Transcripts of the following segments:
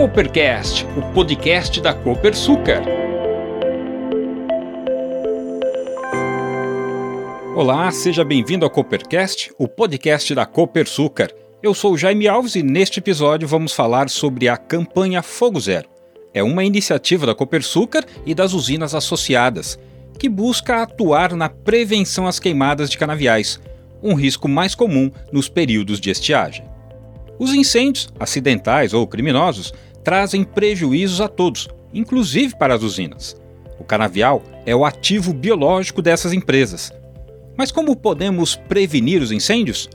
Coopercast, o podcast da Copersucar. Olá, seja bem-vindo ao Coopercast, o podcast da Copersucar. Eu sou Jaime Alves e neste episódio vamos falar sobre a campanha Fogo Zero. É uma iniciativa da Copersucar e das usinas associadas, que busca atuar na prevenção às queimadas de canaviais, um risco mais comum nos períodos de estiagem. Os incêndios, acidentais ou criminosos, trazem prejuízos a todos, inclusive para as usinas. O canavial é o ativo biológico dessas empresas. Mas como podemos prevenir os incêndios?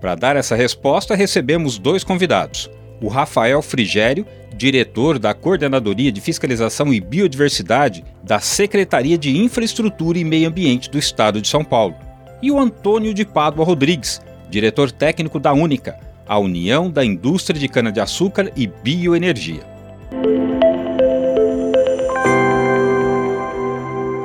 Para dar essa resposta, recebemos dois convidados: o Rafael Frigério, diretor da Coordenadoria de Fiscalização e Biodiversidade da Secretaria de Infraestrutura e Meio Ambiente do Estado de São Paulo, e o Antônio de Pádua Rodrigues, diretor técnico da Única, a União da Indústria de Cana-de-Açúcar e Bioenergia.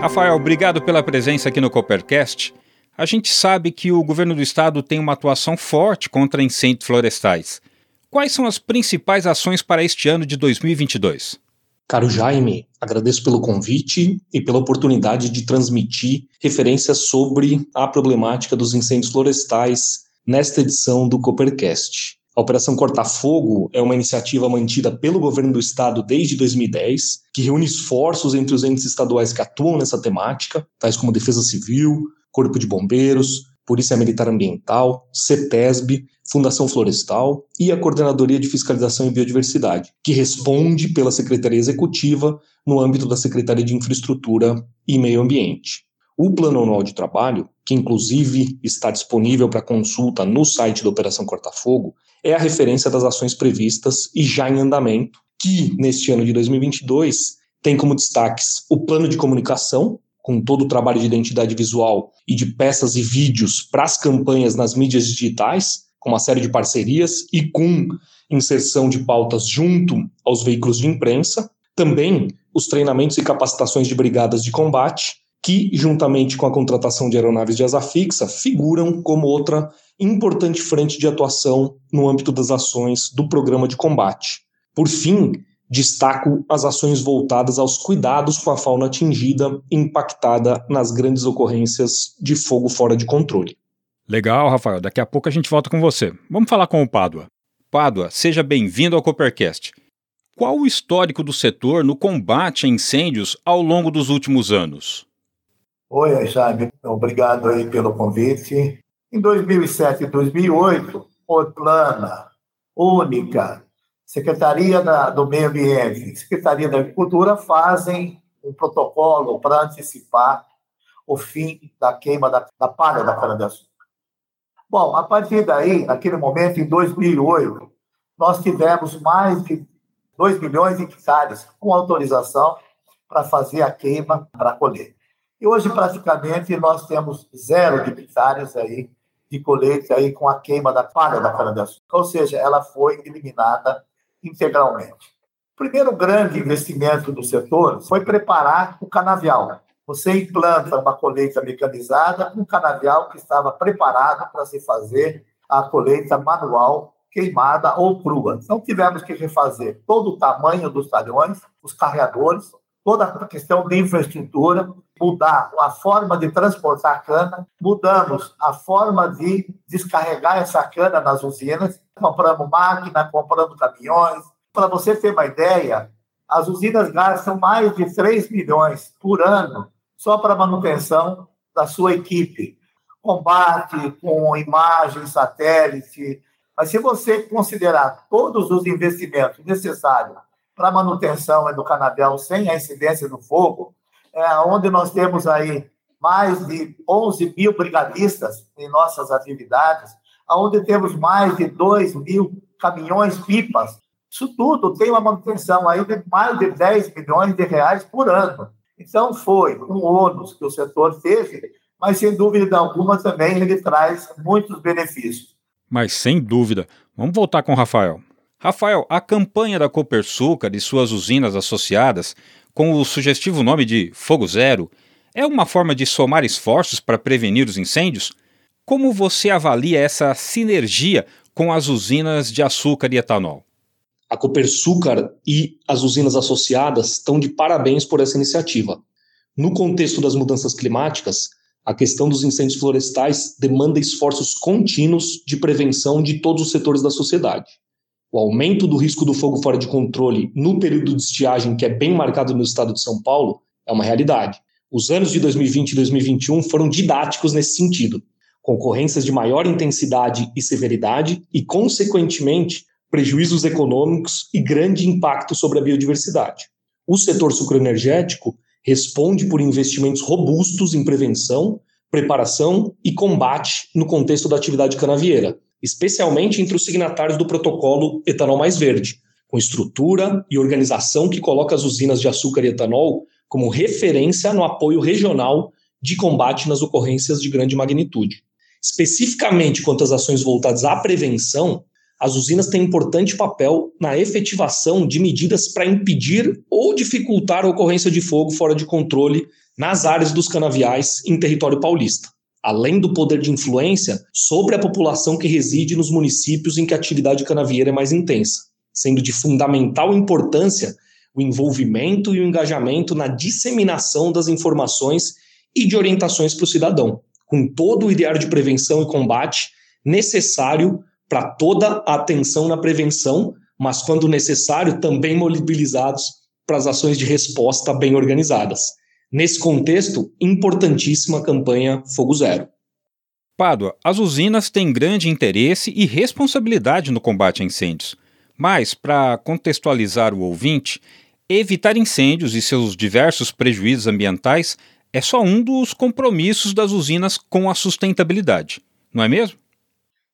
Rafael, obrigado pela presença aqui no Coopercast. A gente sabe que o governo do estado tem uma atuação forte contra incêndios florestais. Quais são as principais ações para este ano de 2022? Caro Jaime, agradeço pelo convite e pela oportunidade de transmitir referências sobre a problemática dos incêndios florestais nesta edição do Coopercast. A Operação Cortar Fogo é uma iniciativa mantida pelo governo do estado desde 2010, que reúne esforços entre os entes estaduais que atuam nessa temática, tais como Defesa Civil, Corpo de Bombeiros, Polícia Militar Ambiental, CETESB, Fundação Florestal e a Coordenadoria de Fiscalização e Biodiversidade, que responde pela Secretaria Executiva no âmbito da Secretaria de Infraestrutura e Meio Ambiente. O Plano Anual de Trabalho, que inclusive está disponível para consulta no site da Operação Cortafogo, é a referência das ações previstas e já em andamento, que neste ano de 2022 tem como destaques o plano de comunicação, com todo o trabalho de identidade visual e de peças e vídeos para as campanhas nas mídias digitais, com uma série de parcerias e com inserção de pautas junto aos veículos de imprensa. Também os treinamentos e capacitações de brigadas de combate, que, juntamente com a contratação de aeronaves de asa fixa, figuram como outra importante frente de atuação no âmbito das ações do programa de combate. Por fim, destaco as ações voltadas aos cuidados com a fauna atingida e impactada nas grandes ocorrências de fogo fora de controle. Legal, Rafael. Daqui a pouco a gente volta com você. Vamos falar com o Pádua. Pádua, seja bem-vindo ao Coopercast. Qual o histórico do setor no combate a incêndios ao longo dos últimos anos? Oi, Jaime. Obrigado aí pelo convite. Em 2007 e 2008, Orplana, Única, Secretaria da, do Meio Ambiente, Secretaria da Agricultura fazem um protocolo para antecipar o fim da queima da, da palha da cana-de-açúcar. Bom, a partir daí, naquele momento, em 2008, nós tivemos mais de 2 milhões de hectares com autorização para fazer a queima para colher. E hoje, praticamente, nós temos zero hectares aí de colheita aí com a queima da palha da cana-de-açúcar. Ou seja, ela foi eliminada integralmente. O primeiro grande investimento do setor foi preparar o canavial. Você implanta uma colheita mecanizada com um canavial que estava preparado para se fazer a colheita manual queimada ou crua. Então, tivemos que refazer todo o tamanho dos talhões, os carreadores, toda a questão de infraestrutura, mudar a forma de transportar a cana, mudamos a forma de descarregar essa cana nas usinas, compramos máquina, compramos caminhões. Para você ter uma ideia, as usinas gastam mais de 3 milhões por ano só para manutenção da sua equipe. Combate com imagem, satélite. Mas se você considerar todos os investimentos necessários para manutenção do canavial sem a incidência do fogo, é, onde nós temos aí mais de 11 mil brigadistas em nossas atividades, onde temos mais de 2 mil caminhões-pipas. Isso tudo tem uma manutenção aí de mais de 10 milhões de reais por ano. Então, foi um ônus que o setor teve, mas, sem dúvida alguma, também ele traz muitos benefícios. Mas, sem dúvida. Vamos voltar com o Rafael. Rafael, a campanha da Copersucar e suas usinas associadas, com o sugestivo nome de Fogo Zero, é uma forma de somar esforços para prevenir os incêndios? Como você avalia essa sinergia com as usinas de açúcar e etanol? A Copersucar e as usinas associadas estão de parabéns por essa iniciativa. No contexto das mudanças climáticas, a questão dos incêndios florestais demanda esforços contínuos de prevenção de todos os setores da sociedade. O aumento do risco do fogo fora de controle no período de estiagem, que é bem marcado no estado de São Paulo, é uma realidade. Os anos de 2020 e 2021 foram didáticos nesse sentido, com ocorrências de maior intensidade e severidade e, consequentemente, prejuízos econômicos e grande impacto sobre a biodiversidade. O setor sucroenergético responde por investimentos robustos em prevenção, preparação e combate no contexto da atividade canavieira, especialmente entre os signatários do protocolo Etanol Mais Verde, com estrutura e organização que coloca as usinas de açúcar e etanol como referência no apoio regional de combate nas ocorrências de grande magnitude. Especificamente quanto às ações voltadas à prevenção, as usinas têm importante papel na efetivação de medidas para impedir ou dificultar a ocorrência de fogo fora de controle nas áreas dos canaviais em território paulista, além do poder de influência sobre a população que reside nos municípios em que a atividade canavieira é mais intensa, sendo de fundamental importância o envolvimento e o engajamento na disseminação das informações e de orientações para o cidadão, com todo o ideário de prevenção e combate necessário para toda a atenção na prevenção, mas quando necessário, também mobilizados para as ações de resposta bem organizadas. Nesse contexto, importantíssima a campanha Fogo Zero. Pádua, as usinas têm grande interesse e responsabilidade no combate a incêndios. Mas, para contextualizar o ouvinte, evitar incêndios e seus diversos prejuízos ambientais é só um dos compromissos das usinas com a sustentabilidade, não é mesmo?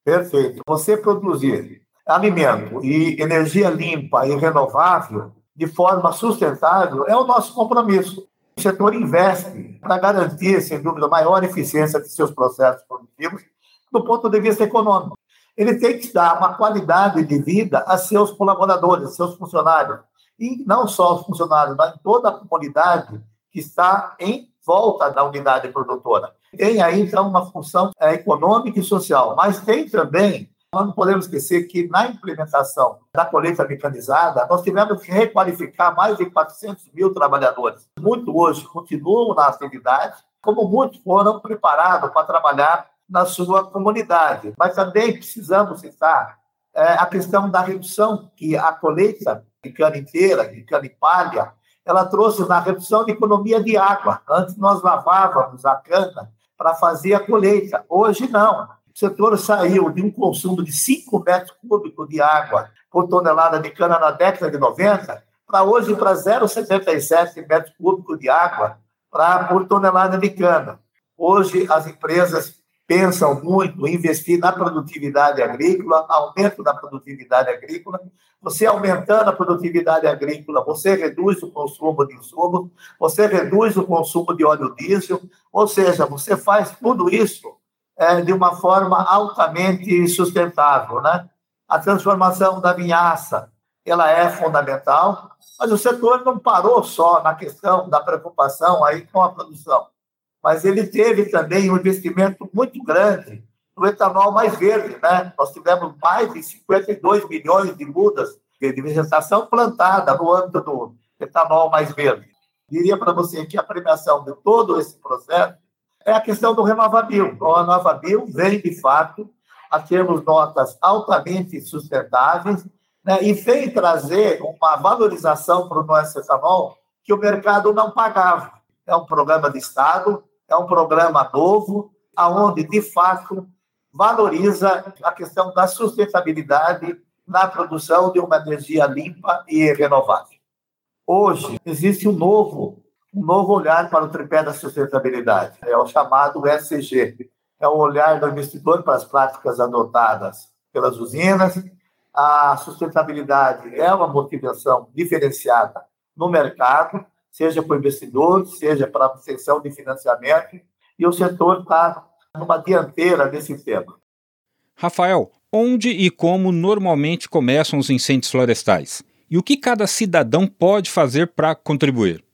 Perfeito. Você produzir alimento e energia limpa e renovável de forma sustentável é o nosso compromisso. O setor investe para garantir, sem dúvida, maior eficiência de seus processos produtivos do ponto de vista econômico. Ele tem que dar uma qualidade de vida a seus colaboradores, seus funcionários. E não só os funcionários, mas toda a comunidade que está em volta da unidade produtora. Tem aí, então, uma função é, econômica e social, mas tem também, nós não podemos esquecer que na implementação da colheita mecanizada, nós tivemos que requalificar mais de 400 mil trabalhadores. Muitos hoje continuam na atividade, como muitos foram preparados para trabalhar na sua comunidade. Mas também precisamos citar é, a questão da redução que a colheita de cana inteira, de cana e palha, ela trouxe na redução de economia de água. Antes nós lavávamos a cana para fazer a colheita. Hoje não. Setor saiu de um consumo de 5 metros cúbicos de água por tonelada de cana na década de 90 para hoje para 0,77 metros cúbicos de água para por tonelada de cana. Hoje as empresas pensam muito em investir na produtividade agrícola, aumento da produtividade agrícola. Você aumentando a produtividade agrícola, você reduz o consumo de insumos, você reduz o consumo de óleo diesel, ou seja, você faz tudo isso é, de uma forma altamente sustentável, né? A transformação da vinhaça, ela é fundamental, mas o setor não parou só na questão da preocupação aí com a produção mas ele teve também um investimento muito grande no etanol mais verde. Né? Nós tivemos mais de 52 milhões de mudas de vegetação plantada no âmbito do etanol mais verde. Diria para você que a premiação de todo esse processo é a questão do Renovabil. O Renovabil vem, de fato, a termos notas altamente sustentáveis né, e vem trazer uma valorização para o nosso etanol que o mercado não pagava. É um programa de Estado é um programa novo, aonde de fato valoriza a questão da sustentabilidade na produção de uma energia limpa e renovável. Hoje existe um novo, um novo olhar para o tripé da sustentabilidade, é o chamado ESG, é o olhar do investidor para as práticas adotadas pelas usinas. A sustentabilidade é uma motivação diferenciada no mercado seja para o investidor, seja para a obtenção de financiamento, e o setor está numa dianteira desse tema. Rafael, onde e como normalmente começam os incêndios florestais? E o que cada cidadão pode fazer para contribuir?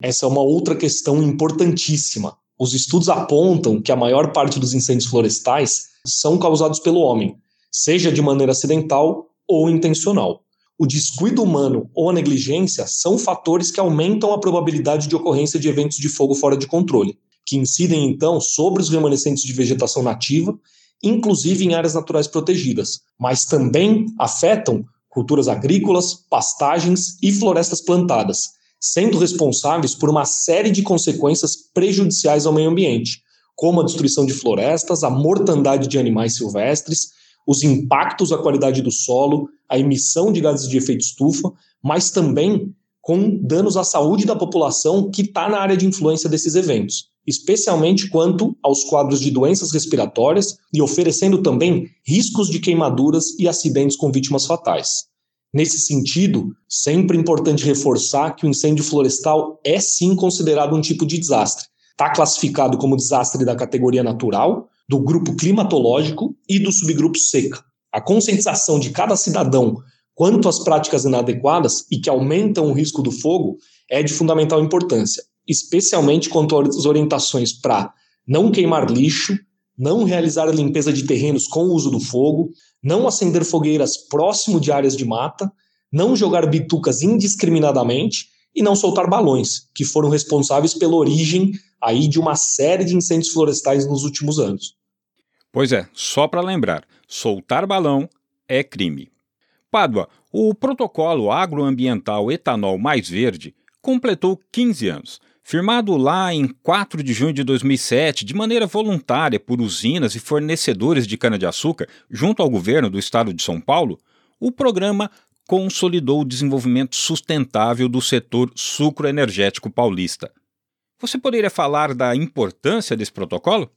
Essa é uma outra questão importantíssima. Os estudos apontam que a maior parte dos incêndios florestais são causados pelo homem, seja de maneira acidental ou intencional. o descuido humano ou a negligência são fatores que aumentam a probabilidade de ocorrência de eventos de fogo fora de controle, que incidem então sobre os remanescentes de vegetação nativa, inclusive em áreas naturais protegidas, mas também afetam culturas agrícolas, pastagens e florestas plantadas, sendo responsáveis por uma série de consequências prejudiciais ao meio ambiente, como a destruição de florestas, a mortandade de animais silvestres, os impactos à qualidade do solo, a emissão de gases de efeito estufa, mas também com danos à saúde da população que está na área de influência desses eventos, especialmente quanto aos quadros de doenças respiratórias e oferecendo também riscos de queimaduras e acidentes com vítimas fatais. Nesse sentido, sempre importante reforçar que o incêndio florestal é sim considerado um tipo de desastre. Está classificado como desastre da categoria natural, do grupo climatológico e do subgrupo seca. A conscientização de cada cidadão quanto às práticas inadequadas e que aumentam o risco do fogo é de fundamental importância, especialmente quanto às orientações para não queimar lixo, não realizar a limpeza de terrenos com o uso do fogo, não acender fogueiras próximo de áreas de mata, não jogar bitucas indiscriminadamente e não soltar balões, que foram responsáveis pela origem aí de uma série de incêndios florestais nos últimos anos. Pois é, só para lembrar, soltar balão é crime. Pádua, o protocolo agroambiental Etanol Mais Verde completou 15 anos Firmado lá em 4 de junho de 2007, de maneira voluntária por usinas e fornecedores de cana-de-açúcar, junto ao governo do estado de São Paulo, o programa consolidou o desenvolvimento sustentável do setor sucroenergético paulista. Você poderia falar da importância desse protocolo?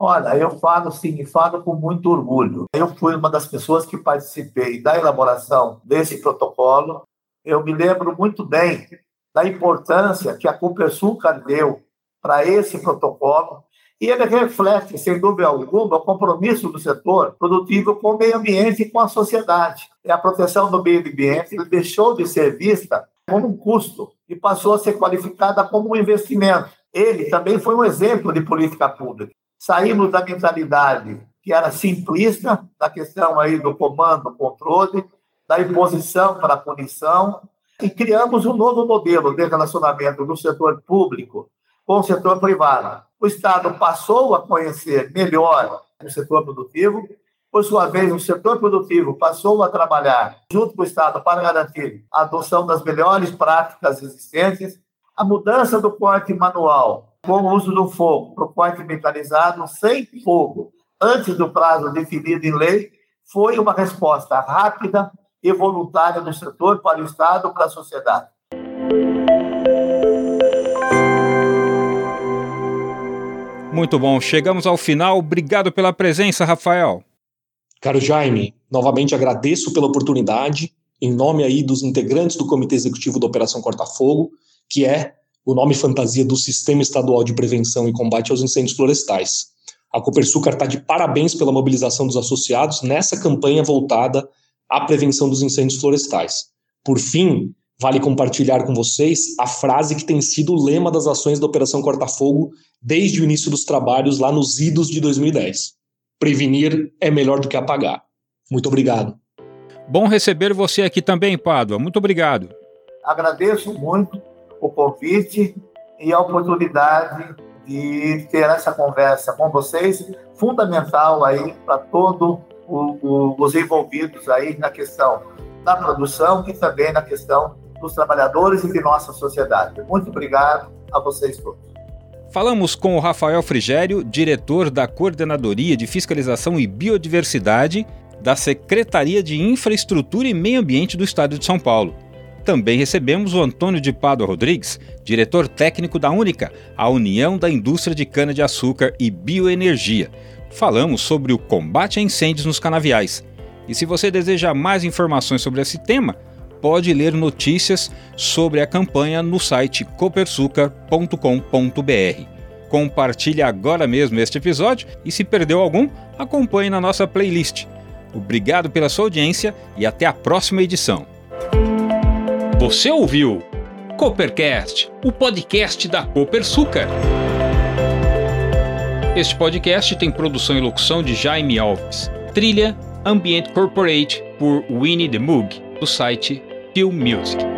Olha, eu falo sim, falo com muito orgulho. Eu fui uma das pessoas que participei da elaboração desse protocolo. Eu me lembro muito bem da importância que a Copersucar deu para esse protocolo e ele reflete, sem dúvida alguma, o compromisso do setor produtivo com o meio ambiente e com a sociedade. E a proteção do meio ambiente deixou de ser vista como um custo e passou a ser qualificada como um investimento. Ele também foi um exemplo de política pública. Saímos da mentalidade que era simplista, da questão aí do comando, controle, da imposição para punição, e criamos um novo modelo de relacionamento do setor público com o setor privado. O Estado passou a conhecer melhor o setor produtivo, por sua vez, o setor produtivo passou a trabalhar junto com o Estado para garantir a adoção das melhores práticas existentes, a mudança do corte manual com o uso do fogo para o corte mecanizado sem fogo antes do prazo definido em lei foi uma resposta rápida e voluntária do setor para o Estado e para a sociedade. Muito bom, chegamos ao final. Obrigado pela presença, Rafael. Caro Jaime, novamente agradeço pela oportunidade, em nome aí dos integrantes do Comitê Executivo da Operação Corta Fogo, que é o nome fantasia do Sistema Estadual de Prevenção e Combate aos Incêndios Florestais. A Copersucar está de parabéns pela mobilização dos associados nessa campanha voltada à prevenção dos incêndios florestais. Por fim, vale compartilhar com vocês a frase que tem sido o lema das ações da Operação Corta Fogo desde o início dos trabalhos lá nos idos de 2010. Prevenir é melhor do que apagar. Muito obrigado. Bom receber você aqui também, Pádua. Muito obrigado. Agradeço muito o convite e a oportunidade de ter essa conversa com vocês, fundamental aí para todo o, o, os envolvidos aí na questão da produção e também na questão dos trabalhadores e de nossa sociedade. Muito obrigado a vocês todos. Falamos com o Rafael Frigério, diretor da Coordenadoria de Fiscalização e Biodiversidade da Secretaria de Infraestrutura e Meio Ambiente do Estado de São Paulo. Também recebemos o Antônio de Pádua Rodrigues, diretor técnico da Única, a União da Indústria de Cana-de-Açúcar e Bioenergia, falamos sobre o combate a incêndios nos canaviais. E se você deseja mais informações sobre esse tema, pode ler notícias sobre a campanha no site copersucar.com.br. Compartilhe agora mesmo este episódio e se perdeu algum, acompanhe na nossa playlist. Obrigado pela sua audiência e até a próxima edição. Você ouviu Coopercast, o podcast da Copersucar. Este podcast tem produção e locução de Jaime Alves. Trilha Ambient Corporate por Winnie the Moog. do site Film Music.